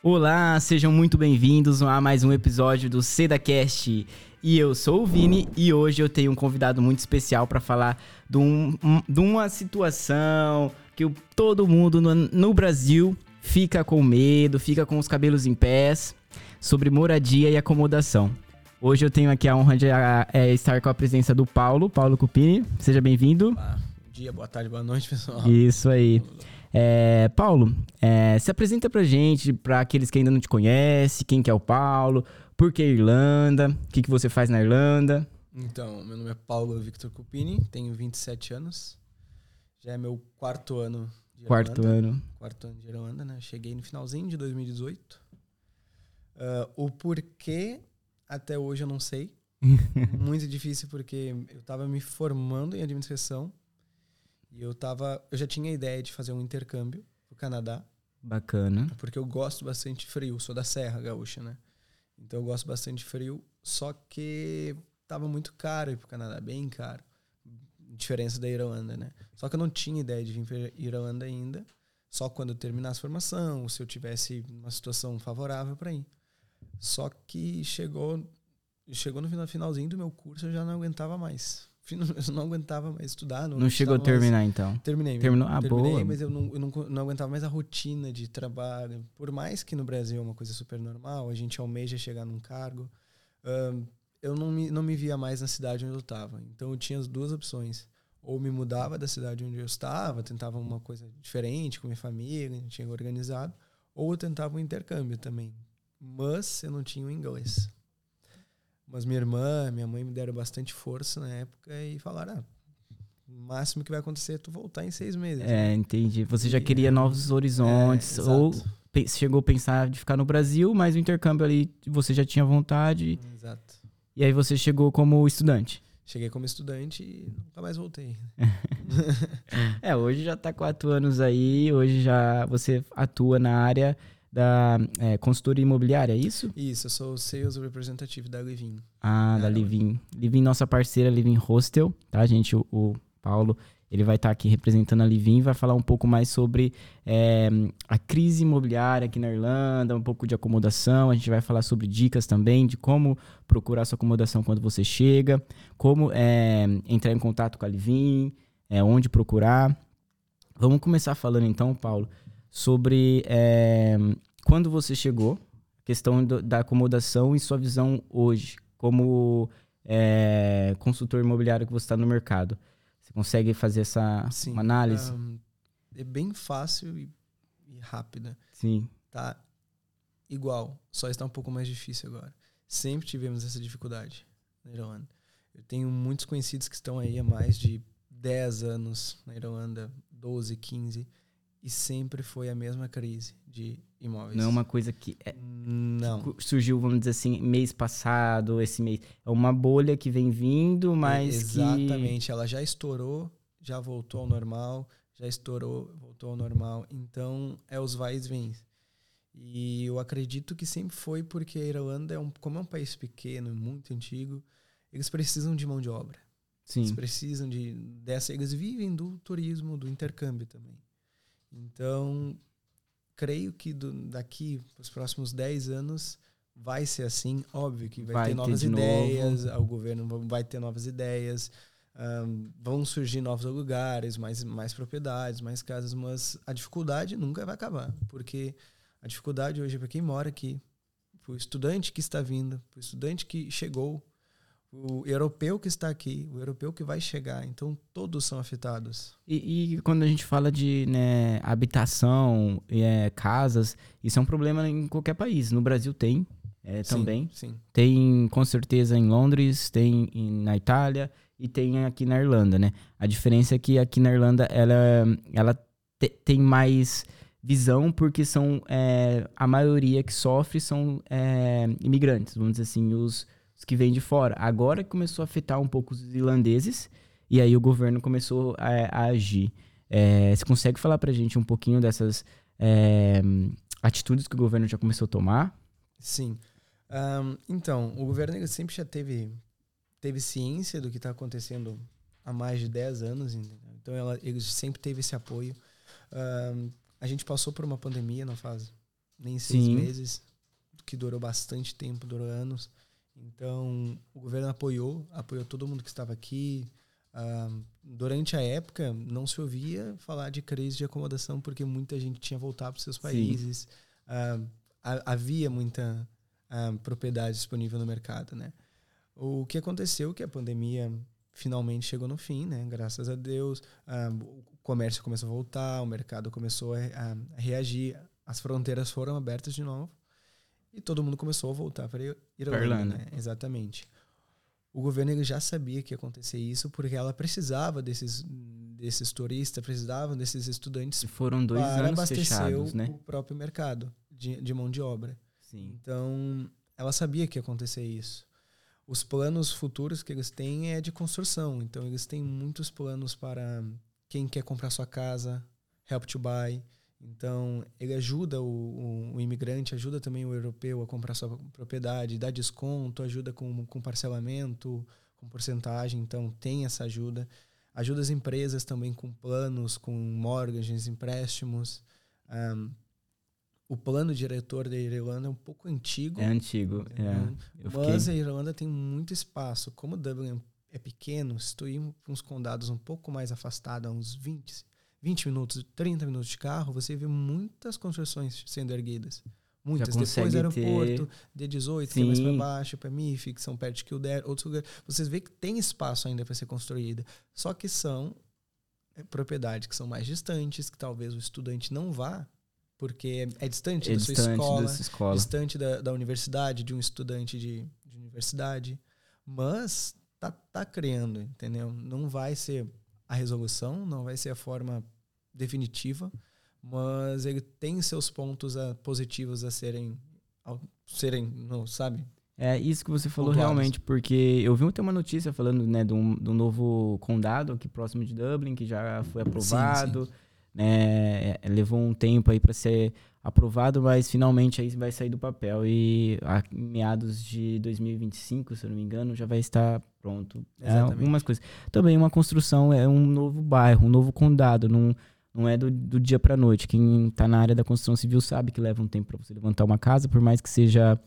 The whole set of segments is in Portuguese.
Olá, sejam muito bem-vindos a mais um episódio do SedaCast. E eu sou o Vini e hoje eu tenho um convidado muito especial para falar de, um, de, uma situação que todo mundo no, no, Brasil fica com medo, fica com os cabelos em pés, sobre moradia e acomodação. Hoje eu tenho aqui a honra de é, estar com a presença do Paulo, Paulo Cupini. Seja bem-vindo. Bom dia, boa tarde, boa noite, pessoal. Isso aí. É, Paulo, é, se apresenta pra gente, pra aqueles que ainda não te conhecem, quem que é o Paulo, por que Irlanda, o que, que você faz na Irlanda? Então, meu nome é Paulo Victor Cupini, tenho 27 anos, já é meu quarto ano de Quarto Irlanda, ano. Quarto ano de Irlanda, né? Cheguei no finalzinho de 2018. Uh, ah, o porquê, até hoje eu não sei. Muito difícil porque eu tava me formando em administração e eu tava. Eu já tinha a ideia de fazer um intercâmbio pro Canadá. Bacana. Porque eu gosto bastante de frio, sou da Serra Gaúcha, né? Então eu gosto bastante de frio, só que tava muito caro ir pro Canadá, bem caro. Diferença da Irlanda, né? Só que eu não tinha ideia de vir pra Irlanda ainda. Só quando eu terminasse a formação, se eu tivesse uma situação favorável para ir. Só que chegou chegou no finalzinho do meu curso, eu já não aguentava mais. Eu não aguentava mais estudar. Não, não chegou a terminar, mais. então? Terminei. Terminou? Ah, terminei, boa. mas eu, não, eu não, não aguentava mais a rotina de trabalho. Por mais que no Brasil é uma coisa super normal, a gente almeja chegar num cargo. Uh, eu não me, não me via mais na cidade onde eu estava. Então eu tinha as duas opções. Ou me mudava da cidade onde eu estava, tentava uma coisa diferente com minha família, tinha organizado. Ou eu tentava um intercâmbio também. Mas eu não tinha o inglês. Mas minha irmã, minha mãe me deram bastante força na época e falaram: ah, o máximo que vai acontecer é tu voltar em seis meses. É, né? entendi. Você já queria novos horizontes, é, ou chegou a pensar de ficar no Brasil, mas o intercâmbio ali você já tinha vontade. Exato. E aí você chegou como estudante. Cheguei como estudante e nunca mais voltei. é, hoje já está quatro anos aí, hoje já você atua na área da é, consultoria imobiliária, é isso? Isso, eu sou o Sales Representative da Livin. Ah, da Livin. Livin, nossa parceira, Livin Hostel, tá, gente? O, o Paulo, ele vai estar tá aqui representando a Livin, vai falar um pouco mais sobre é, a crise imobiliária aqui na Irlanda, um pouco de acomodação. A gente vai falar sobre dicas também de como procurar sua acomodação quando você chega, como é, entrar em contato com a Livin, é, onde procurar. Vamos começar falando então, Paulo, sobre é, quando você chegou, questão do, da acomodação e sua visão hoje, como é, consultor imobiliário que você está no mercado. Você consegue fazer essa Sim, análise? Um, é bem fácil e, e rápida. Sim. Tá igual, só está um pouco mais difícil agora. Sempre tivemos essa dificuldade na Irlanda. Eu tenho muitos conhecidos que estão aí há mais de 10 anos na Irlanda, 12, 15, e sempre foi a mesma crise de imóveis. Não é uma coisa que, é, não. Que surgiu, vamos dizer assim, mês passado, esse mês. É uma bolha que vem vindo, mas é, Exatamente, que... ela já estourou, já voltou ao normal, já estourou, voltou ao normal. Então, é os vais e vens. E eu acredito que sempre foi porque a Irlanda, é um, como é um país pequeno, muito antigo, eles precisam de mão de obra. Sim. Eles precisam de dessa, eles vivem do turismo, do intercâmbio também. Então, creio que do, daqui para os próximos 10 anos vai ser assim. Óbvio que vai, vai ter novas ter ideias, novo. o governo vai ter novas ideias, um, vão surgir novos lugares, mais, mais propriedades, mais casas, mas a dificuldade nunca vai acabar, porque a dificuldade hoje é para quem mora aqui, para o estudante que está vindo, para o estudante que chegou, o europeu que está aqui, o europeu que vai chegar. Então, todos são afetados. E, e quando a gente fala de né, habitação, é, casas, isso é um problema em qualquer país. No Brasil tem é, também. Sim. Tem, com certeza, em Londres, tem em, na Itália e tem aqui na Irlanda, né? A diferença é que aqui na Irlanda, ela, ela te, tem mais visão porque são é, a maioria que sofre são é, imigrantes, vamos dizer assim, os os que vêm de fora. Agora começou a afetar um pouco os irlandeses e aí o governo começou a, a agir. É, você consegue falar para a gente um pouquinho dessas é, atitudes que o governo já começou a tomar? Sim. Um, então, o governo sempre já teve, teve ciência do que está acontecendo há mais de 10 anos, entendeu? então ela, ele sempre teve esse apoio. Um, a gente passou por uma pandemia não faz nem seis Sim. meses, que durou bastante tempo, durou anos. Então, o governo apoiou, apoiou todo mundo que estava aqui. Ah, durante a época, não se ouvia falar de crise de acomodação porque muita gente tinha voltado para os seus países. Ah, ha- havia muita ah, propriedade disponível no mercado, né? O que aconteceu é que a pandemia finalmente chegou no fim, né? Graças a Deus, o comércio começou a voltar, o mercado começou a- a reagir, as fronteiras foram abertas de novo e todo mundo começou a voltar para Irlanda, Irlanda. né? Exatamente. O governo já sabia que ia acontecer isso porque ela precisava desses desses turistas, precisava desses estudantes Foram dois para anos abastecer fechados, o, né? o próprio mercado de, de mão de obra. Sim. Então, ela sabia que ia acontecer isso. Os planos futuros que eles têm é de construção. Então, eles têm muitos planos para quem quer comprar sua casa, help to buy. Então, ele ajuda o, o, o imigrante, ajuda também o europeu a comprar sua propriedade, dá desconto, ajuda com, com parcelamento, com porcentagem. Então, tem essa ajuda. Ajuda as empresas também com planos, com mortgages, empréstimos. Um, o plano diretor da Irlanda é um pouco antigo. É antigo. É. Eu Mas fiquei... a Irlanda tem muito espaço. Como Dublin é pequeno, se tu ir para uns condados um pouco mais afastados, uns 20, 20 minutos, 30 minutos de carro, você vê muitas construções sendo erguidas. Muitas. Depois aeroporto, ter- D18, que é mais para baixo, para MIF, que são perto de Kildare, outros lugares. Vocês veem que tem espaço ainda para ser construída. Só que são é, propriedades que são mais distantes, que talvez o estudante não vá, porque é, é distante É da sua distante escola dessa escola. distante da, da universidade, de um estudante de, de universidade. Mas tá, tá criando, entendeu? Não vai ser a resolução, não vai ser a forma definitiva, mas ele tem seus pontos a, positivos a serem, ao, serem não, sabe? É isso que você falou Pontuados. realmente, porque eu vi até uma notícia falando né, de, um, de um novo condado aqui próximo de Dublin, que já foi aprovado. Né, é, levou um tempo aí para ser aprovado, mas finalmente aí vai sair do papel e a, meados de 2025, se eu não me engano, já vai estar pronto. É, Exatamente. algumas coisas. Também uma construção é um novo bairro, um novo condado, não, não é do, do dia para noite. Quem está na área da construção civil sabe que leva um tempo para você levantar uma casa, por mais que seja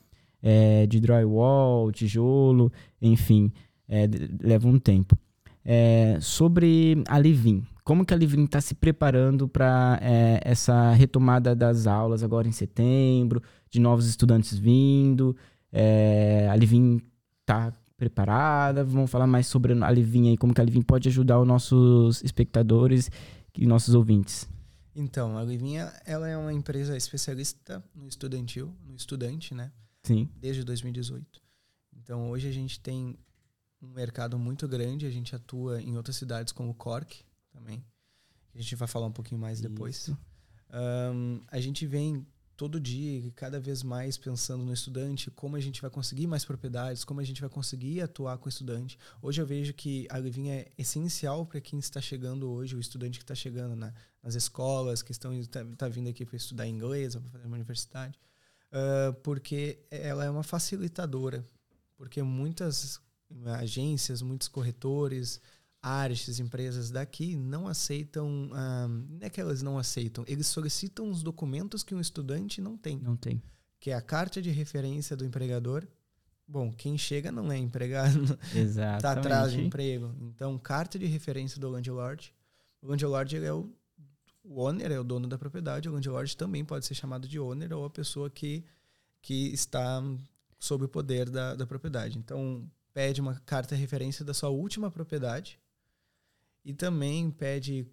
é, de drywall, tijolo, enfim, é, leva um tempo. É, sobre a Livin, como que a Livin está se preparando para essa retomada das aulas agora em setembro, de novos estudantes vindo? É, a Livin está preparada? Vamos falar mais sobre a Livin aí, como que a Livin pode ajudar os nossos espectadores e nossos ouvintes. Então, a Livinha, ela é uma empresa especialista no estudantil, no estudante, né? Sim, desde 2018. Então hoje a gente tem um mercado muito grande, a gente atua em outras cidades como Cork também. A gente vai falar um pouquinho mais depois. Ahn, a gente vem todo dia e cada vez mais pensando no estudante, como a gente vai conseguir mais propriedades, como a gente vai conseguir atuar com o estudante. Hoje eu vejo que a Livinha é essencial para quem está chegando hoje, o estudante que está chegando na- nas escolas, que estão tá, tá vindo aqui para estudar inglês para fazer uma universidade, Ah, porque ela é uma facilitadora, porque muitas agências, muitos corretores, áreas, empresas daqui não aceitam, ah, não é que elas não aceitam, eles solicitam os documentos que um estudante não tem, Não tem. que é a carta de referência do empregador. Bom, quem chega não é empregado, está atrás de emprego. Então, carta de referência do landlord. O landlord é o, o owner, é o dono da propriedade. O landlord também pode ser chamado de owner ou a pessoa que, que está sob o poder da, da propriedade. Então, pede uma carta de referência da sua última propriedade e também pede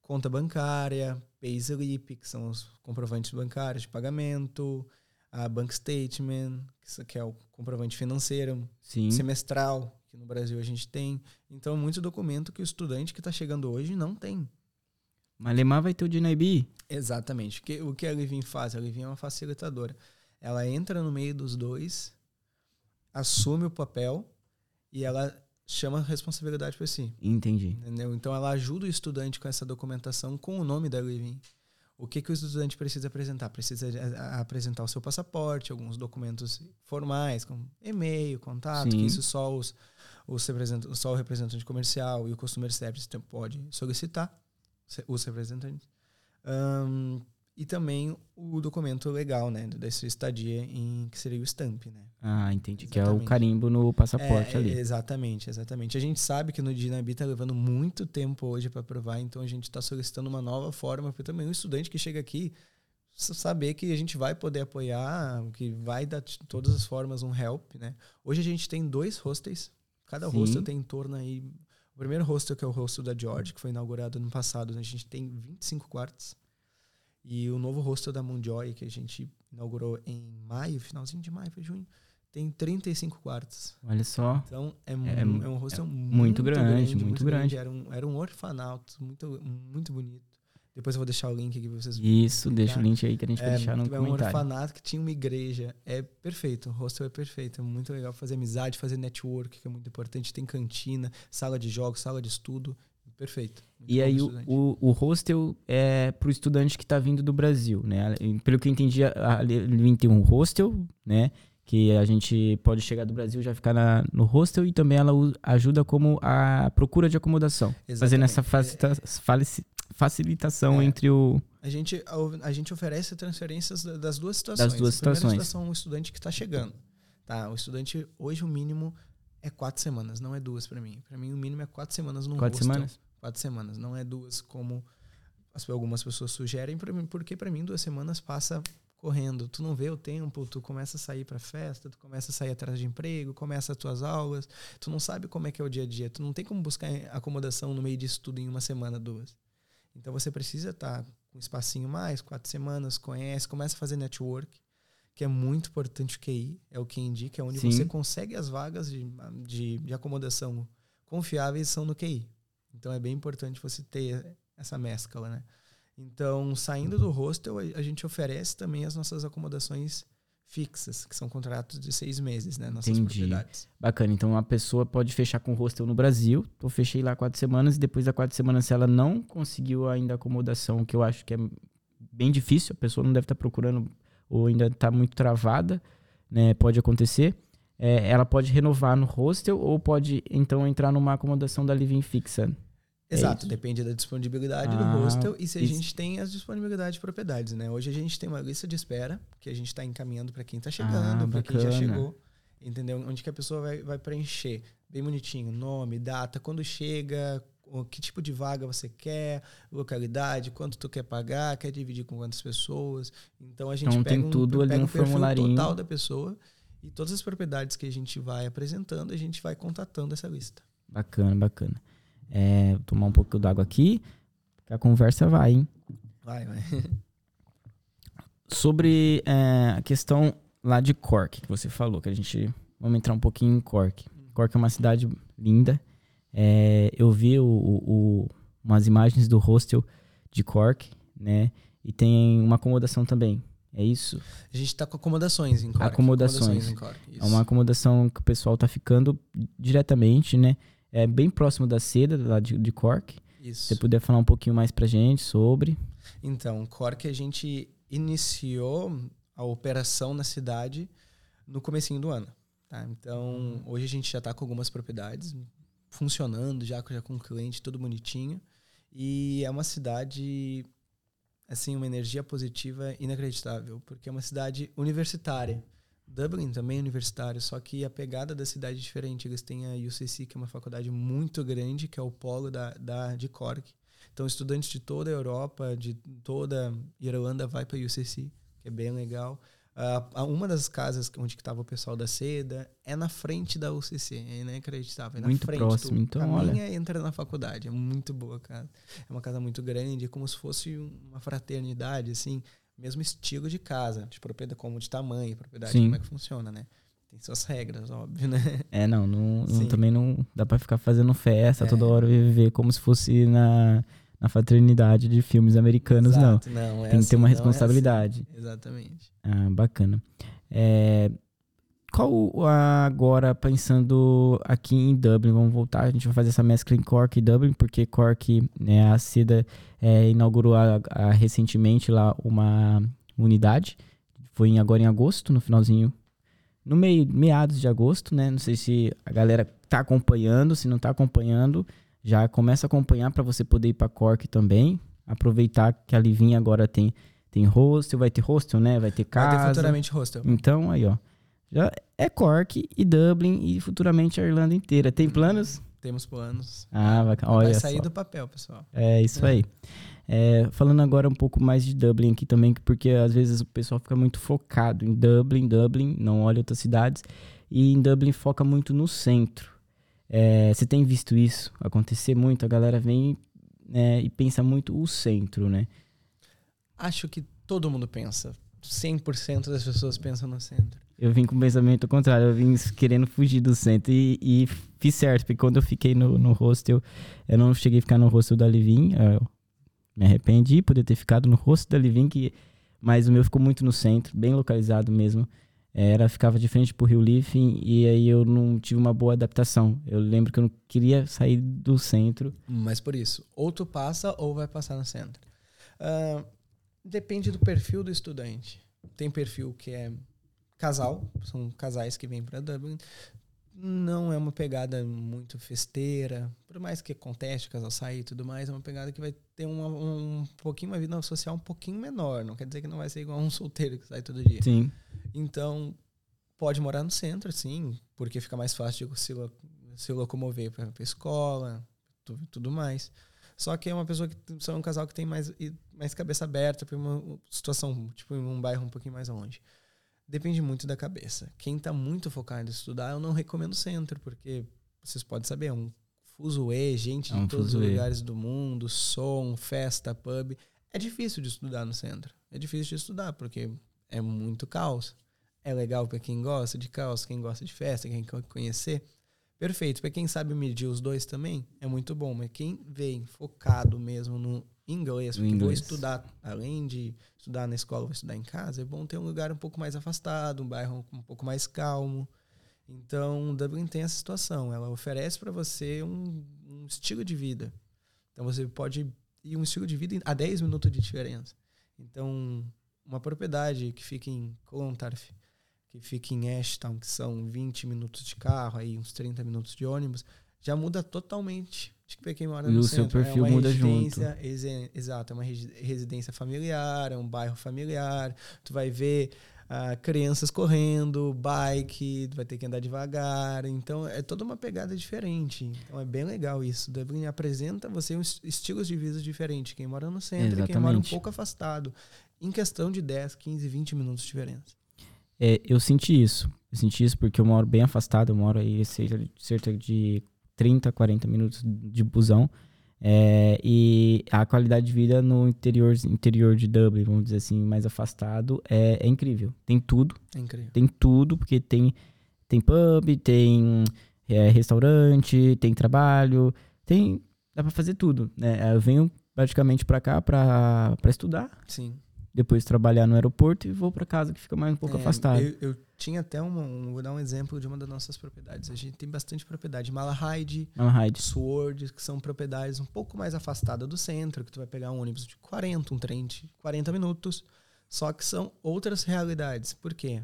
conta bancária, payslip, que são os comprovantes bancários de pagamento, a bank statement, que é o comprovante financeiro, Sim. semestral, que no Brasil a gente tem. Então, muito documento que o estudante que está chegando hoje não tem. Malemar vai ter o DNIB? Exatamente. O que, o que a Livin faz? A Livin é uma facilitadora. Ela entra no meio dos dois, assume o papel e ela chama responsabilidade para si. Entendi. Entendeu? Então ela ajuda o estudante com essa documentação com o nome da Living. O que, que o estudante precisa apresentar? Precisa a- apresentar o seu passaporte, alguns documentos formais, como e-mail, contato, Sim. que isso só, os, os representantes, só o representante comercial e o customer service pode solicitar, os representantes. Ahn, e também o documento legal, né, dessa estadia em que seria o stamp, né? Ah, entendi, exatamente. que é o carimbo no passaporte é, ali. Exatamente, exatamente. A gente sabe que no Dinabi está levando muito tempo hoje para aprovar, então a gente está solicitando uma nova forma para também o estudante que chega aqui saber que a gente vai poder apoiar, que vai dar de todas as formas um help, né? Hoje a gente tem dois hostels, cada Sim. hostel tem em torno aí o primeiro hostel que é o hostel da George, que foi inaugurado no passado, né? a gente tem 25 quartos. E o novo hostel da Moonjoy, que a gente inaugurou em maio, finalzinho de maio, foi junho, tem 35 quartos. Olha só. Então é, é, é um hostel é muito, muito, grande, grande muito, muito grande. Era, um, era um orfanato, muito, muito bonito. Depois eu vou deixar o link aqui pra vocês Isso, deixa o link aí que a gente vai é, deixar no é comentário. É um orfanato que tinha uma igreja. É perfeito, o hostel é perfeito. É muito legal fazer amizade, fazer network, que é muito importante. Tem cantina, sala de jogos, sala de estudo. Perfeito. E aí o, o, o, hostel é para o estudante que está vindo do Brasil, né? Pelo que eu entendi, ele tem um hostel, né? Que a gente pode chegar do Brasil já ficar na, no hostel e também ela ajuda como a procura de acomodação. Exatamente. Fazendo essa facilita, facilitação é, entre o... A gente, a, a, gente oferece transferências das duas situações. Das duas a situações. situação, o estudante que está chegando. Tá? O estudante, hoje o mínimo é quatro semanas, não é duas para mim. Para mim o mínimo é quatro semanas no Quatro hostel. semanas? Quatro semanas. Não é duas como as, algumas pessoas sugerem, porque para mim duas semanas passa correndo. Tu não vê o tempo, tu começa a sair para festa, tu começa a sair atrás de emprego, começa as tuas aulas, tu não sabe como é que é o dia a dia, tu não tem como buscar acomodação no meio disso tudo em uma semana, duas. Então você precisa estar tá com um espacinho mais, quatro semanas, conhece, começa a fazer network, que é muito importante o QI, é o que indica, é onde Sim. você consegue as vagas de, de, de acomodação confiáveis são no QI. Então é bem importante você ter essa mescla, né? Então, saindo do hostel, a gente oferece também as nossas acomodações fixas, que são contratos de seis meses, né? Nossas Entendi. propriedades. Bacana. Então, a pessoa pode fechar com hostel no Brasil. Eu fechei lá quatro semanas e depois da quatro semanas, se ela não conseguiu ainda acomodação, que eu acho que é bem difícil, a pessoa não deve estar procurando ou ainda está muito travada, né? Pode acontecer é, ela pode renovar no hostel ou pode então entrar numa acomodação da living fixa. É Exato, é depende da disponibilidade ah, do hostel e se a isso. gente tem as disponibilidades de propriedades, né? Hoje a gente tem uma lista de espera que a gente está encaminhando para quem está chegando, ah, para quem já chegou, entendeu? Onde que a pessoa vai, vai preencher bem bonitinho, nome, data, quando chega, que tipo de vaga você quer, localidade, quanto tu quer pagar, quer dividir com quantas pessoas. Então a gente então, pega tem tudo um, ali pega no formularinho total da pessoa e todas as propriedades que a gente vai apresentando, a gente vai contatando essa lista. Bacana, bacana. É, vou tomar um pouco d'água aqui, que a conversa vai, hein? Vai, vai. Sobre é, a questão lá de Cork, que você falou, que a gente. Vamos entrar um pouquinho em Cork. Cork é uma cidade linda. É, eu vi o, o, umas imagens do hostel de Cork, né? E tem uma acomodação também. É isso? A gente está com acomodações em Cork. Acomodações. acomodações em Cork, é uma acomodação que o pessoal está ficando diretamente, né? É bem próximo da seda, lá de, de Cork. Isso. Se você puder falar um pouquinho mais pra gente sobre. Então, Cork a gente iniciou a operação na cidade no comecinho do ano. Tá? Então, hoje a gente já está com algumas propriedades funcionando, já, já com o cliente todo bonitinho. E é uma cidade assim uma energia positiva inacreditável, porque é uma cidade universitária. Dublin também é universitário, só que a pegada da cidade é diferente. Eles têm a UCC, que é uma faculdade muito grande, que é o polo da, da de Cork. Então, estudantes de toda a Europa, de toda a Irlanda, vai para a UCC, que é bem legal. Uh, uma das casas onde estava o pessoal da seda é na frente da UCC, é inacreditável. É muito frente, próximo, então caminha olha. entra na faculdade, é muito boa a casa. É uma casa muito grande, é como se fosse uma fraternidade, assim, mesmo estilo de casa, de propriedade, como de tamanho, propriedade, Sim. como é que funciona, né? Tem suas regras, óbvio, né? É, não, não, não também não dá para ficar fazendo festa é. toda hora e viver como se fosse na na fraternidade de filmes americanos, Exato, não. não é Tem assim, que ter uma responsabilidade. É assim. Exatamente. Ah, bacana. É, qual agora, pensando aqui em Dublin, vamos voltar, a gente vai fazer essa mescla em Cork e Dublin, porque Cork, né, a CIDA é, inaugurou a, a, recentemente lá uma unidade, foi em, agora em agosto, no finalzinho, no meio, meados de agosto, né, não sei se a galera tá acompanhando, se não tá acompanhando, já começa a acompanhar para você poder ir para Cork também. Aproveitar que a Livinha agora tem, tem hostel, vai ter hostel, né? Vai ter casa. Vai ter futuramente hostel. Então, aí, ó. Já é Cork e Dublin e futuramente a Irlanda inteira. Tem planos? Temos planos. Ah, bacana. Olha Vai sair só. do papel, pessoal. É isso aí. É, falando agora um pouco mais de Dublin aqui também, porque às vezes o pessoal fica muito focado em Dublin, Dublin, não olha outras cidades, e em Dublin foca muito no centro. É, você tem visto isso acontecer muito? A galera vem né, e pensa muito o centro, né? Acho que todo mundo pensa. 100% das pessoas pensam no centro. Eu vim com o pensamento contrário, eu vim querendo fugir do centro e, e fiz certo, porque quando eu fiquei no, no hostel, eu não cheguei a ficar no hostel da Livin, eu me arrependi por ter ficado no hostel da Livin, que, mas o meu ficou muito no centro, bem localizado mesmo. Era, ficava de frente pro Rio Liffey e aí eu não tive uma boa adaptação. Eu lembro que eu não queria sair do centro. Mas por isso, ou tu passa ou vai passar no centro. Ah, depende do perfil do estudante. Tem perfil que é casal, são casais que vêm para Dublin. Não é uma pegada muito festeira, por mais que acontece, o casal sair e tudo mais, é uma pegada que vai ter uma, um pouquinho uma vida social um pouquinho menor. Não quer dizer que não vai ser igual um solteiro que sai todo dia. Sim. Então, pode morar no centro, sim, porque fica mais fácil de se, lo- se locomover para a escola, tu- tudo mais. Só que é uma pessoa que são um casal que tem mais, mais cabeça aberta para uma situação, tipo, em um bairro um pouquinho mais longe. Depende muito da cabeça. Quem está muito focado em estudar, eu não recomendo centro, porque vocês podem saber, é um fuzuê, gente É um de todos os lugares do mundo, som, festa, pub. É difícil de estudar no centro. É difícil de estudar, porque é muito caos. É legal para quem gosta de caos, quem gosta de festa, quem quer conhecer. Perfeito. Para quem sabe medir os dois também, é muito bom. Mas quem vem focado mesmo no inglês, porque vou inglês. estudar, além de estudar na escola, vou estudar em casa, é bom ter um lugar um pouco mais afastado, um bairro um pouco mais calmo. Então, Dublin tem essa situação. Ela oferece para você um, um estilo de vida. Então, você pode ir um estilo de vida a 10 minutos de diferença. Então, uma propriedade que fica em Clontarf, que fica em Ashtown, que são 20 minutos de carro, aí uns 30 minutos de ônibus, já muda totalmente de que quem mora E no o seu centro. perfil é uma muda residência, exe- Exato, é uma resi- residência familiar, é um bairro familiar. Tu vai ver ah, crianças correndo, bike, tu vai ter que andar devagar. Então é toda uma pegada diferente. Então é bem legal isso. Dublin apresenta você uns estilos de vida diferentes. Quem mora no centro e quem mora um Exatamente. pouco afastado. Em questão de 10, 15, 20 minutos de diferença. É, eu senti isso. Eu senti isso porque eu moro bem afastado, eu moro aí cerca de 30, 40 minutos de busão. É, e a qualidade de vida no interior, interior de Dublin, vamos dizer assim, mais afastado, é, é incrível. Tem tudo, É incrível. tem tudo, porque tem, tem pub, tem é, restaurante, tem trabalho, tem. Dá pra fazer tudo. Né? Eu venho praticamente pra cá pra, pra estudar, Sim. depois trabalhar no aeroporto e vou pra casa que fica mais um pouco É, afastado. Eu, eu tinha até uma, um, vou dar um exemplo de uma das nossas propriedades. A gente tem bastante propriedade. Malahide, Malahide. Sword, que são propriedades um pouco mais afastadas do centro, que tu vai pegar um ônibus de 40, um trem de 40 minutos. Só que são outras realidades. Por quê?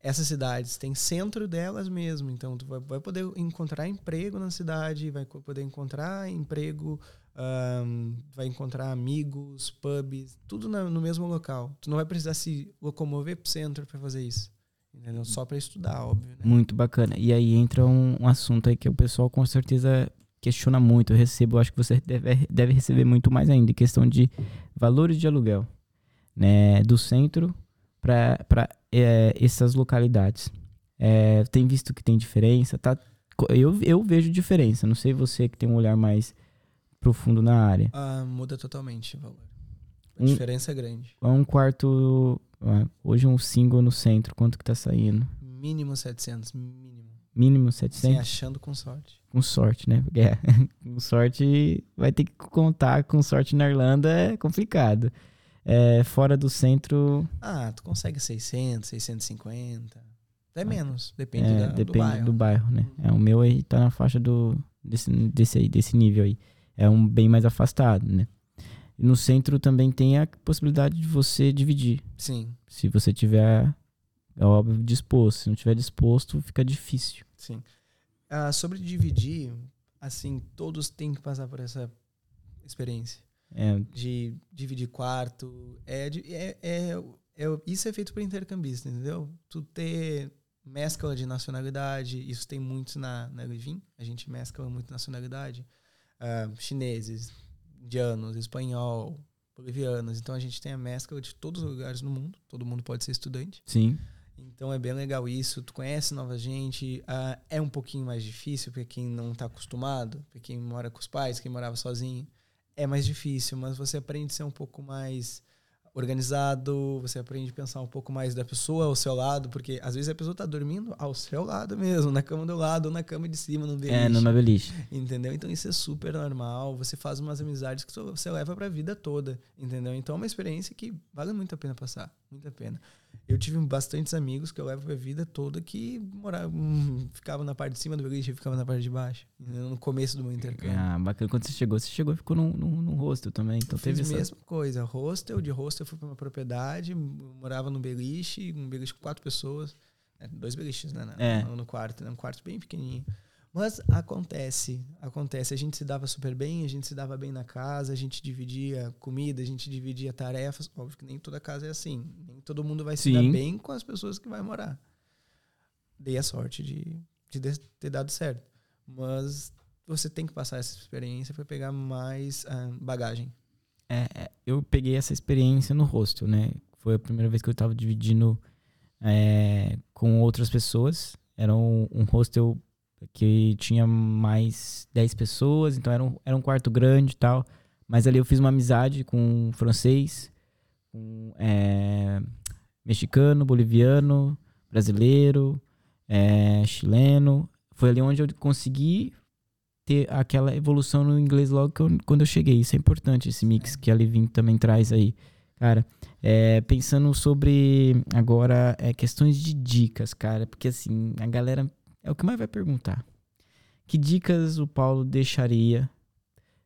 Essas cidades têm centro delas mesmo, então tu vai, vai poder encontrar emprego na cidade, vai poder encontrar emprego, ahn, vai encontrar amigos, pubs, tudo na- no mesmo local. Tu não vai precisar se locomover pro centro para fazer isso. Entendeu? Só para estudar, óbvio. Né? Muito bacana. E aí entra um, um assunto aí que o pessoal com certeza questiona muito. Eu recebo, acho que você deve, deve receber muito mais ainda, em questão de valores de aluguel, né? Do centro para essas localidades. É, tem visto que tem diferença? Tá? Eu, eu vejo diferença. Não sei você que tem um olhar mais profundo na área. Ah, muda totalmente o valor. A Um- diferença é grande. É Um quarto. Ah, Hoje um single no centro, quanto que tá saindo? Mínimo 700, mínimo. Mínimo Assim, 700? achando com sorte. Com sorte, né? Porque é, com sorte vai ter que contar com sorte na Irlanda é complicado. É, fora do centro, Ah, tu consegue 600, 650. Até menos, depende, é, da, depende do bairro. do bairro, né? É, o meu aí tá na faixa do desse, desse, aí, desse nível aí. É um bem mais afastado, né? E no centro também tem a possibilidade de você dividir. Sim, Se você tiver, é óbvio, disposto. Se não tiver disposto, fica difícil. sim. Ah, sobre dividir, assim, todos têm que passar por essa experiência. É. De dividir quarto. É, é, é, é- isso é feito para intercambista, entendeu? Tu ter mescla de nacionalidade, isso tem muito na, na Livin, a gente mescla muito nacionalidade. Ah, chineses, indianos, espanhol, bolivianos. Então a gente tem a mescla de todos os lugares no mundo. Todo mundo pode ser estudante. Sim. Então é bem legal isso. Tu conhece nova gente. ah, é um pouquinho mais difícil para quem não está acostumado, para quem mora com os pais, quem morava sozinho. É mais difícil, mas você aprende a ser um pouco mais organizado, você aprende a pensar um pouco mais da pessoa ao seu lado, porque às vezes a pessoa tá dormindo ao seu lado mesmo, na cama do lado ou na cama de cima, no beliche. É, numa beliche. Entendeu? Então isso é super normal. Você faz umas amizades que você leva pra vida toda. Entendeu? Então é uma experiência que vale muito a pena passar. Muito a pena. Eu tive bastantes amigos que eu levo pra vida toda que moravam, hum, ficavam na parte de cima do beliche e ficavam na parte de baixo. No começo do meu intercâmbio. Ah, bacana. Quando você chegou, você chegou e ficou num, num, num hostel também. Então Fiz teve a essa. mesma coisa. Hostel, de hostel eu fui pra uma propriedade, morava no beliche, um beliche com quatro pessoas. É, dois beliches, né? na- É. No, no quarto, né? Um quarto bem pequenininho. Mas acontece, acontece. A gente se dava super bem, a gente se dava bem na casa, a gente dividia comida, a gente dividia tarefas. Óbvio que nem toda casa é assim. Nem todo mundo vai se dar bem com as pessoas que vai morar. Dei a sorte de, de ter dado certo. Mas você tem que passar essa experiência para pegar mais ah, bagagem. É, é, eu peguei essa experiência no hostel, né? Foi a primeira vez que eu tava dividindo é, com outras pessoas. Era um, um hostel que tinha mais 10 pessoas, então era um, era um quarto grande e tal. Mas ali eu fiz uma amizade com um francês, com é, mexicano, boliviano, brasileiro, é, chileno. Foi ali onde eu consegui ter aquela evolução no inglês logo que eu- quando eu cheguei. Isso é importante, esse mix que a Livin também traz aí. Cara, é, pensando sobre agora é, questões de dicas, cara, porque assim, a galera é o que mais vai perguntar. Que dicas o Paulo deixaria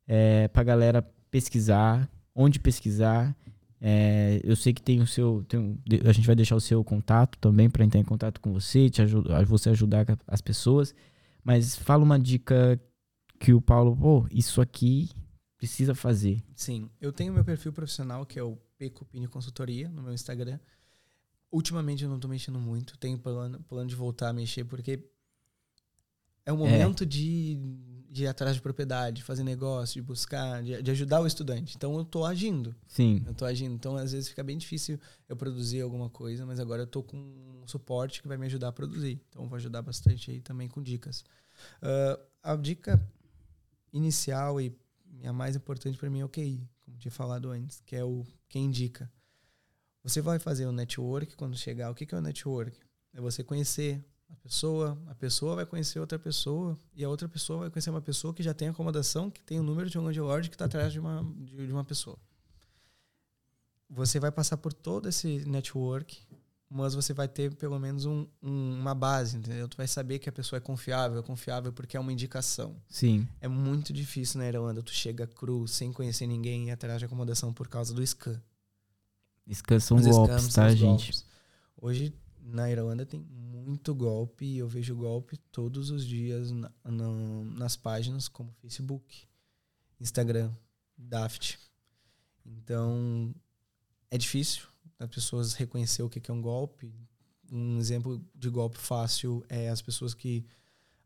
é, pra galera pesquisar, onde pesquisar? É, eu sei que tem o seu. tem a gente vai deixar o seu contato também para entrar em contato com você, te ajudar, você ajudar as pessoas. Mas fala uma dica que o Paulo, pô, isso aqui precisa fazer. Sim, eu tenho meu perfil profissional, que é o Pecopini Consultoria, no meu Instagram. Ultimamente eu não tô mexendo muito, tenho plano, plano de voltar a mexer, porque é o momento de, de ir atrás de propriedade, fazer negócio, de buscar, de, de ajudar o estudante. Então eu tô agindo, Sim. eu tô agindo. Então às vezes fica bem difícil eu produzir alguma coisa, mas agora eu tô com um suporte que vai me ajudar a produzir. Então eu vou ajudar bastante aí também com dicas. Ah, a dica inicial e a mais importante para mim é o QI, como tinha falado antes, que é o quem indica. Você vai fazer o network quando chegar. O que que é o network? É você conhecer a pessoa, a pessoa vai conhecer outra pessoa e a outra pessoa vai conhecer uma pessoa que já tem acomodação, que tem o número de um landlord que está atrás de uma, de, de uma pessoa. Você vai passar por todo esse network, mas você vai ter pelo menos um- um- uma base, entendeu? Tu vai saber que a pessoa é confiável, é confiável porque é uma indicação. Sim. É muito difícil na Irlanda tu chega cru, sem conhecer ninguém e atrás de acomodação por causa do scam. Escans são Os golpes, tá, são gente? golpes. Hoje na Irlanda tem muito golpe e eu vejo golpe todos os dias na- na- nas páginas como Facebook, Instagram, Daft. Então é difícil as pessoas reconhecer o que é um golpe. Um exemplo de golpe fácil é as pessoas que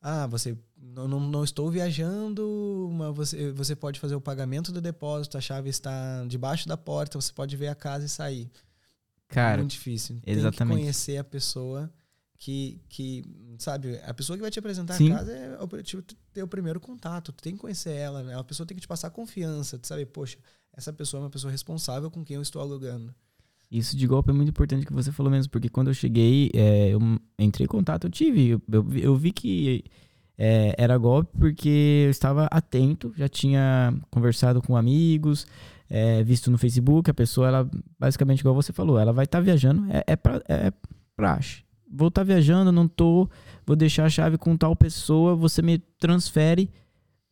ah, você não, não, não estou viajando, mas você, você pode fazer o pagamento do depósito, a chave está debaixo da porta, você pode ver a casa e sair. Cara, muito difícil. Tem que exatamente. conhecer a pessoa que, que, sabe, a pessoa que vai te apresentar Sim. a casa é o, tipo, ter o primeiro contato, tu tem que conhecer ela, né? A pessoa tem que te passar confiança, tu sabe, poxa, essa pessoa é uma pessoa responsável com quem eu estou alugando. Isso de golpe é muito importante que você falou mesmo, porque quando eu cheguei, é, eu entrei em contato, eu tive, eu, eu vi- eu vi que é, era golpe porque eu estava atento, já tinha conversado com amigos, é, visto no Facebook, a pessoa, ela, basicamente, igual você falou, ela vai estar viajando, é, é, pra, é praxe. Vou estar viajando, não tô, vou deixar a chave com tal pessoa, você me transfere.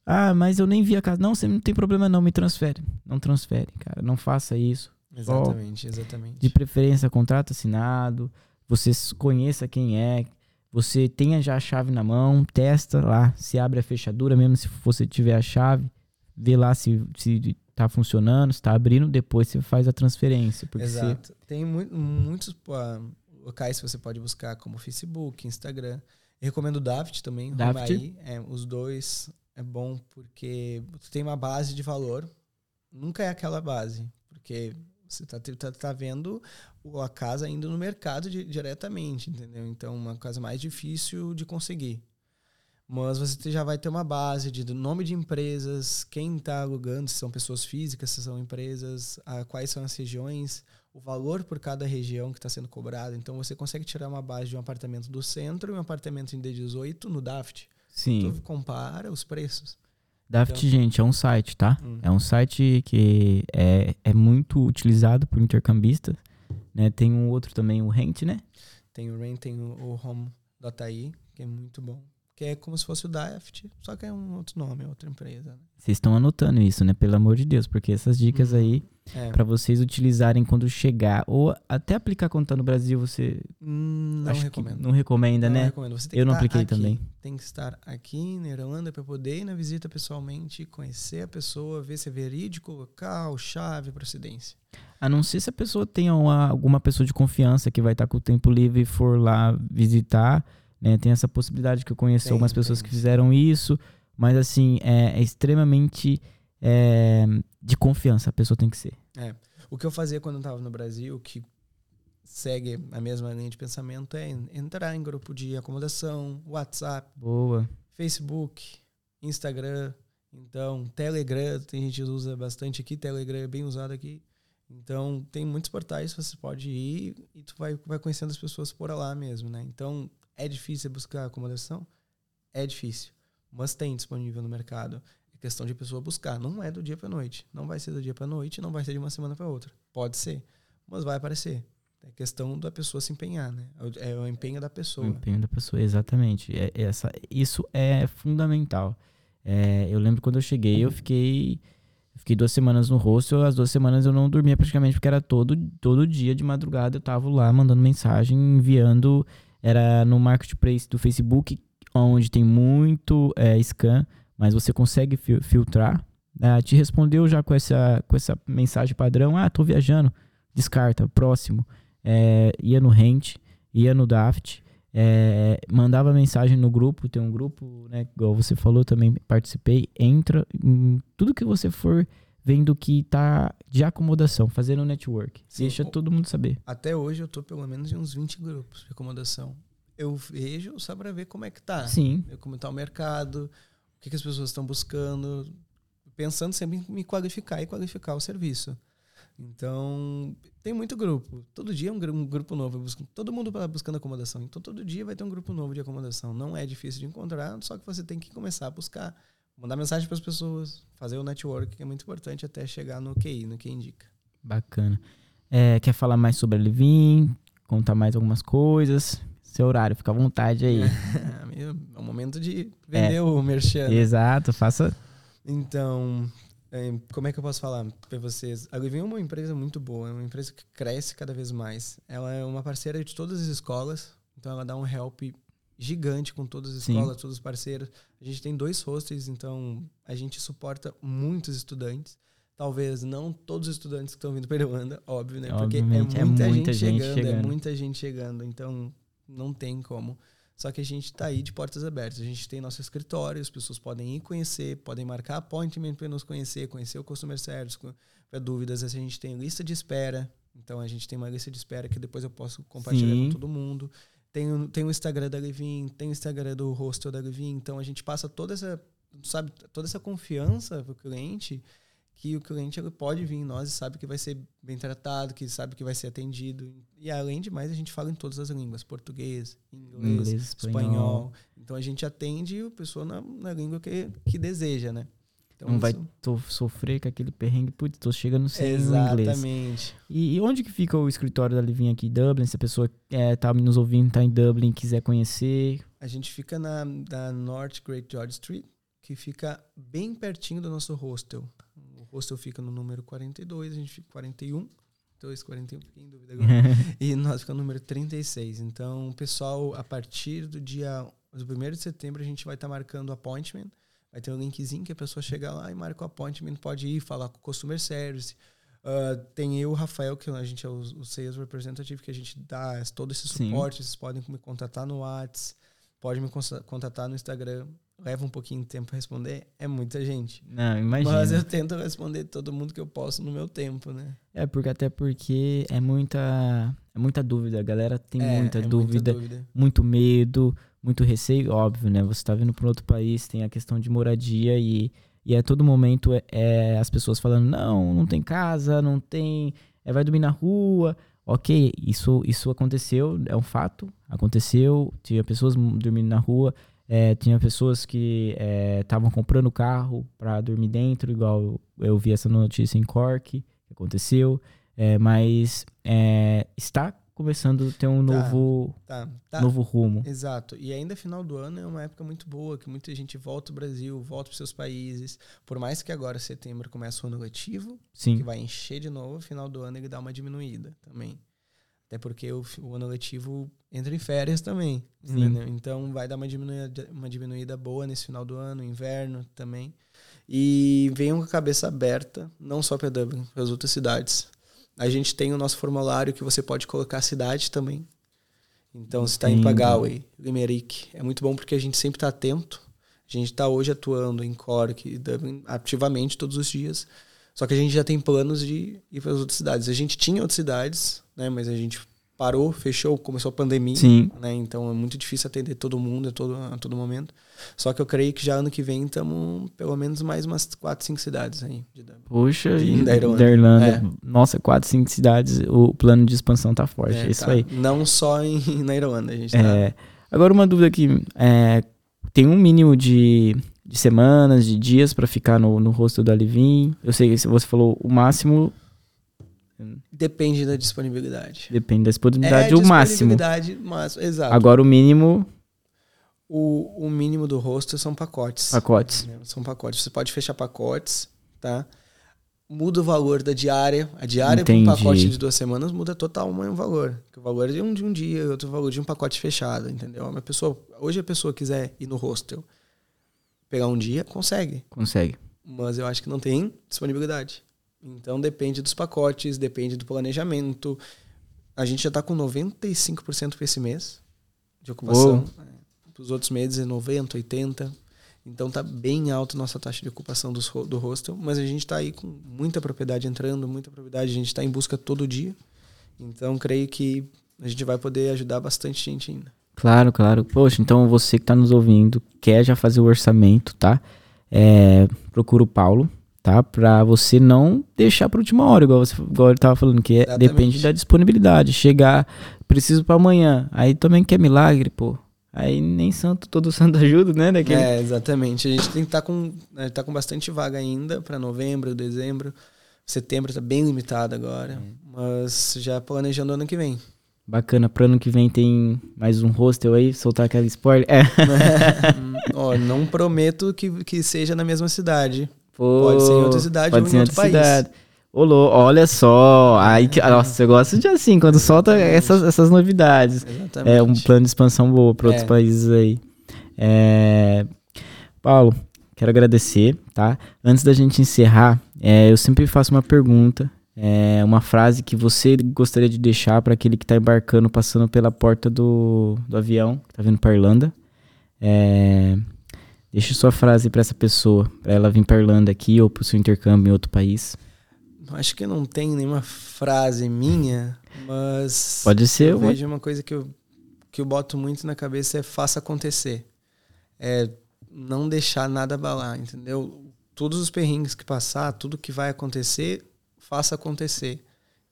Ah, mas eu nem vi a casa. Não, você não tem problema não, me transfere. Não transfere, cara, não faça isso. Exatamente, exatamente. De preferência, contrato assinado. Você conheça quem é. Você tenha já a chave na mão. Testa lá se abre a fechadura, mesmo se você tiver a chave. Vê lá se, se tá funcionando, está abrindo, depois você faz a transferência. Porque Exato. Você... Tem mu muitos locais que você pode buscar, como Facebook, Instagram. Eu recomendo o Daft também, Daft. É, os dois é bom porque você tem uma base de valor. Nunca é aquela base, porque você está tá, tá vendo a casa indo no mercado de, diretamente, entendeu? Então, uma casa mais difícil de conseguir. Mas você já vai ter uma base de nome de empresas, quem está alugando, se são pessoas físicas, se são empresas, a, quais são as regiões, o valor por cada região que está sendo cobrado. Então você consegue tirar uma base de um apartamento do centro e um apartamento em D18 no Daft. Sim. Tu compara os preços. Daft, então, gente, é um site, tá? Hum. É um site que é, é muito utilizado por intercambistas. Né? Tem um outro também, o Rent, né? Tem o Rent, tem o, o Home.ai, que é muito bom que é como se fosse o Daft, só que é um outro nome, é outra empresa. Né? Vocês estão anotando isso, né? Pelo amor de Deus, porque essas dicas hum, aí é. para vocês utilizarem quando chegar ou até aplicar quando tá no Brasil, você hum, não recomendo. Não recomenda, não né? Recomendo. Você tem Eu não apliquei aqui. também. Tem que estar aqui na Irlanda para poder ir na visita pessoalmente, conhecer a pessoa, ver se é verídico, local, chave, procedência. A não ser se a pessoa tenha uma, alguma pessoa de confiança que vai estar tá com o tempo livre e for lá visitar né? Tem essa possibilidade que eu conheço tem, algumas pessoas tem. que fizeram isso, mas assim, é, é extremamente é, de confiança a pessoa tem que ser. É. O que eu fazia quando eu estava no Brasil, que segue a mesma linha de pensamento, é entrar em grupo de acomodação, WhatsApp, Boa. Facebook, Instagram, então Telegram, tem gente que usa bastante aqui, Telegram é bem usado aqui. Então, tem muitos portais você pode ir e tu vai, vai conhecendo as pessoas por lá mesmo, né? Então, é difícil buscar acomodação? É difícil. Mas tem disponível no mercado. É questão de pessoa buscar. Não é do dia para noite. Não vai ser do dia para noite, não vai ser de uma semana para outra. Pode ser, mas vai aparecer. É questão da pessoa se empenhar, né? É o empenho da pessoa. O empenho da pessoa, exatamente. É, essa, isso é fundamental. É, eu lembro quando eu cheguei, eu fiquei fiquei duas semanas no hostel, as duas semanas eu não dormia praticamente, porque era todo, todo dia de madrugada eu tava lá mandando mensagem, enviando era no marketplace do Facebook, onde tem muito é, scan, mas você consegue fil filtrar. É, te respondeu já com essa, com essa mensagem padrão: ah, tô viajando, descarta, próximo. É, ia no Rent, ia no Daft, é, mandava mensagem no grupo, tem um grupo, né? Igual você falou, também participei. Entra em tudo que você for vendo que tá de acomodação, fazendo network. Sim, Deixa todo mundo saber. Até hoje eu tô pelo menos em uns 20 grupos de acomodação. Eu vejo só para ver como é que tá. Sim. Como tá o mercado, o que, que as pessoas estão buscando, pensando sempre em me qualificar e qualificar o serviço. Então, tem muito grupo. Todo dia é um, um grupo novo. Todo mundo está buscando acomodação. Então, todo dia vai ter um grupo novo de acomodação. Não é difícil de encontrar, só que você tem que começar a buscar mandar mensagem para as pessoas, fazer o network, que é muito importante até chegar no QI, no que indica. Bacana. É, quer falar mais sobre a Levin? Contar mais algumas coisas? Seu horário, fica à vontade aí. é o momento de vender é, o merchan. Exato, faça. Então, é, como é que eu posso falar para vocês? A Levin é uma empresa muito boa, é uma empresa que cresce cada vez mais. Ela é uma parceira de todas as escolas, então ela dá um help gigante com todas as escolas, Sim. todos os parceiros. A gente tem dois hostels, então a gente suporta muitos estudantes. Talvez não todos os estudantes que estão vindo para Irlanda, óbvio, né? Porque é muita, é muita gente, gente chegando, é chegando, é muita gente chegando, então não tem como. Só que a gente está aí de portas abertas. A gente tem nosso escritório, as pessoas podem ir conhecer, podem marcar appointment para nos conhecer, conhecer o customer service, para dúvidas. A gente tem lista de espera, então a gente tem uma lista de espera que depois eu posso compartilhar Sim. com todo mundo. Tem, tem o Instagram da Levin, tem o Instagram do hostel da Levin. Então a gente passa toda essa, sabe, toda essa confiança pro cliente que o cliente ele pode vir em nós e sabe que vai ser bem tratado, que sabe que vai ser atendido. E além de mais, a gente fala em todas as línguas: português, inglês, inglês espanhol. espanhol. Então a gente atende a pessoa na, na língua que, que deseja, né? Então, não vai sofrer com aquele perrengue, putz, tô chegando sem Exatamente. inglês. E, e, onde que fica o escritório da Livin aqui em Dublin? Se a pessoa é, tá nos ouvindo, tá em Dublin, quiser conhecer. A gente fica na, na North Great George Street, que fica bem pertinho do nosso hostel. O hostel fica no número 42, a gente fica 41. 2, 41, fiquei em dúvida agora. e nós ficamos no número 36. Então, pessoal, a partir do dia do 1 de setembro, a gente vai estar tá marcando appointment Vai ter um linkzinho que a pessoa chega lá e marca o appointment, pode ir falar com o customer service. Uh, tem eu, o Rafael, que a gente é o, o sales representative, que a gente dá todo esse suporte. Sim. Vocês podem me contatar no WhatsApp, pode me contatar no Instagram. Leva um pouquinho de tempo para responder. É muita gente. Não, imagina. Mas eu tento responder todo mundo que eu posso no meu tempo, né? É, porque até porque é muita, é muita dúvida. A galera tem é, muita, é dúvida, muita dúvida, muito medo, muito receio. Óbvio, né? Você está vindo para outro país, tem a questão de moradia e e a todo momento é, é, as pessoas falando: não, não tem casa, não tem. É, vai dormir na rua. Ok, isso, isso aconteceu, é um fato. Aconteceu, tinha pessoas dormindo na rua, é, tinha pessoas que estavam é, comprando carro para dormir dentro, igual eu, eu, vi essa notícia em Cork, aconteceu. É, mas é, está começando a ter um tá, novo, tá, tá. novo rumo. Exato. E ainda final do ano é uma época muito boa, que muita gente volta ao Brasil, volta para seus países. Por mais que agora setembro comece o ano letivo, Sim. que vai encher de novo, final do ano ele dá uma diminuída também. Até porque o, o ano letivo entra em férias também. Então vai dar uma diminuída, uma diminuída boa nesse final do ano, inverno também. E venham com a cabeça aberta, não só para Dublin, para as outras cidades. A gente tem o nosso formulário que você pode colocar a cidade também. Então, se está em Pagaway, Limerick, é muito bom porque a gente sempre está atento. A gente está hoje atuando em Cork, ativamente todos os dias. Só que a gente já tem planos de ir para as outras cidades. A gente tinha outras cidades, né? Mas a gente parou, fechou, começou a pandemia. Sim. Né? Então é muito difícil atender todo mundo a todo, a todo momento. Só que eu creio que já ano que vem estamos pelo menos mais umas 4, 5 cidades aí. De, Puxa, de, da Irlanda. Da Irlanda. É. Nossa, 4, 5 cidades, o plano de expansão tá forte. É, é isso tá. aí. Não só em, na Irlanda, a gente é. Tá... Agora uma dúvida aqui. É, tem um mínimo de, de semanas, de dias para ficar no, no rosto da Livin? Eu sei que você falou o máximo Depende da disponibilidade. Depende da disponibilidade, é, o máximo. Mas, exato. Agora o mínimo. O, o mínimo do rosto são pacotes. Pacotes. Né? São pacotes. Você pode fechar pacotes, tá? Muda o valor da diária. A diária para um pacote de duas semanas muda total o valor. O valor é de um, de um dia outro valor de um pacote fechado, entendeu? Uma pessoa, hoje a pessoa quiser ir no hostel, pegar um dia, consegue. Consegue. Mas eu acho que não tem disponibilidade. Então depende dos pacotes, depende do planejamento. A gente já está com 95% para esse mês de ocupação. É, os outros meses é 90, 80. Então tá bem alta a nossa taxa de ocupação do, do hostel, mas a gente está aí com muita propriedade entrando, muita propriedade, a gente está em busca todo dia. Então creio que a gente vai poder ajudar bastante gente ainda. Claro, claro. Poxa, então você que está nos ouvindo, quer já fazer o orçamento, tá? É, procura o Paulo, tá? Para você não deixar para última hora, igual, você, igual ele tava falando, que é, depende da disponibilidade. Chegar, preciso para amanhã, aí também quer milagre, pô. Aí nem santo, todo santo ajuda, né? Daquele... É, exatamente. A gente tem que estar tá com, né, tá com bastante vaga ainda para novembro, dezembro. Setembro tá bem limitado agora, é. mas já planejando ano que vem. Bacana, pro ano que vem tem mais um hostel aí, soltar aquela spoiler. É. Ó, não prometo que, que seja na mesma cidade, Pô, pode ser em outra cidade ou em outro país. Cidade. Olô, olha só. Aí que, nossa, eu gosto de assim, quando solta essas, essas novidades. Exatamente. É um plano de expansão boa para outros é. países aí. É... Paulo, quero agradecer, tá? Antes da gente encerrar, é, eu sempre faço uma pergunta, é, uma frase que você gostaria de deixar para aquele que está embarcando, passando pela porta do, do avião, que tá vindo para Irlanda. É, Deixe sua frase para essa pessoa, para ela vir para Irlanda aqui ou para o seu intercâmbio em outro país. Acho que não tem nenhuma frase minha, mas pode ser. Eu uma... vejo uma coisa que eu que eu boto muito na cabeça é faça acontecer. É não deixar nada abalar, entendeu? Todos os perrengues que passar, tudo que vai acontecer, faça acontecer.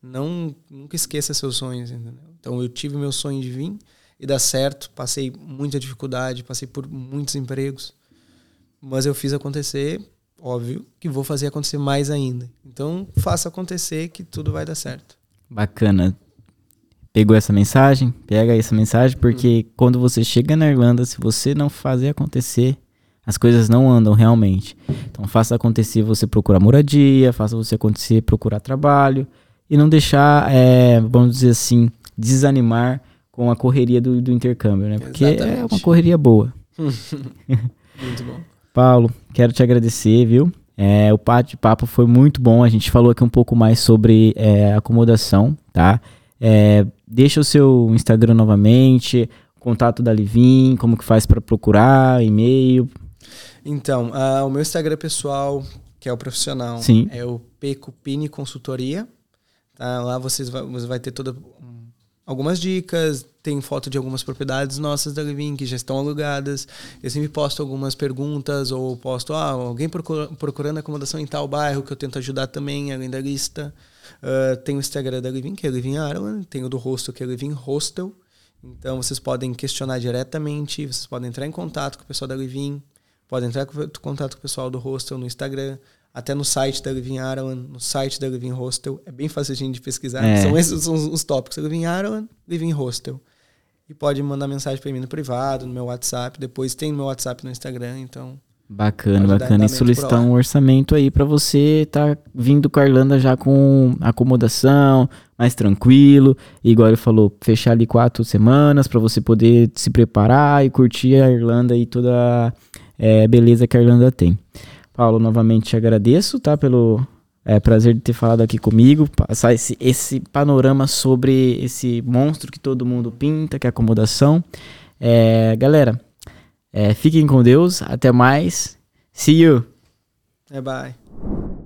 Não nunca esqueça seus sonhos, entendeu? Então eu tive meu sonho de vir e dar certo, passei muita dificuldade, passei por muitos empregos mas eu fiz acontecer, óbvio que vou fazer acontecer mais ainda. Então, faça acontecer que tudo vai dar certo. Bacana. Pegou essa mensagem? Pega essa mensagem, porque hum. quando você chega na Irlanda, se você não fazer acontecer, as coisas não andam realmente. Então, faça acontecer você procurar moradia, faça você acontecer procurar trabalho e não deixar, é, vamos dizer assim, desanimar com a correria do, do intercâmbio, né? Porque Exatamente. é uma correria boa. Muito bom. Paulo, quero te agradecer, viu? É, o bate-papo foi muito bom. A gente falou aqui um pouco mais sobre é, acomodação, tá? É, deixa o seu Instagram novamente, contato da Livin, como que faz para procurar, e-mail. Então, uh, o meu Instagram pessoal, que é o profissional, Sim. é o Pecupini Consultoria. Tá? Lá vocês vai, você vai ter toda algumas dicas, tem foto de algumas propriedades nossas da Living que já estão alugadas. Eu sempre posto algumas perguntas ou posto, ah, alguém procura, procurando acomodação em tal bairro que eu tento ajudar também, além da lista. Uh, tem o Instagram da Living, que é Living Ireland, tem o do Hostel, que é Living Hostel. Então vocês podem questionar diretamente, vocês podem entrar em contato com o pessoal da Living, podem entrar em contato com o pessoal do Hostel no Instagram até no site da Living Ireland, no site da Living Hostel. É bem fácil a gente pesquisar. É. São esses são os tópicos. Living Ireland, Living Hostel. E pode mandar mensagem para mim no privado, no meu WhatsApp. Depois tem no meu WhatsApp no Instagram, então... Bacana, bacana. E solicitar um orçamento aí para você estar tá vindo com a Irlanda já com acomodação, mais tranquilo. E igual ele falou, fechar ali quatro semanas para você poder se preparar e curtir a Irlanda e toda a é, beleza que a Irlanda tem. Paulo, novamente te agradeço, tá? Pelo é, prazer de ter falado aqui comigo, passar esse, esse panorama sobre esse monstro que todo mundo pinta, que é a acomodação. É, galera, é, fiquem com Deus, até mais. See you! Bye bye.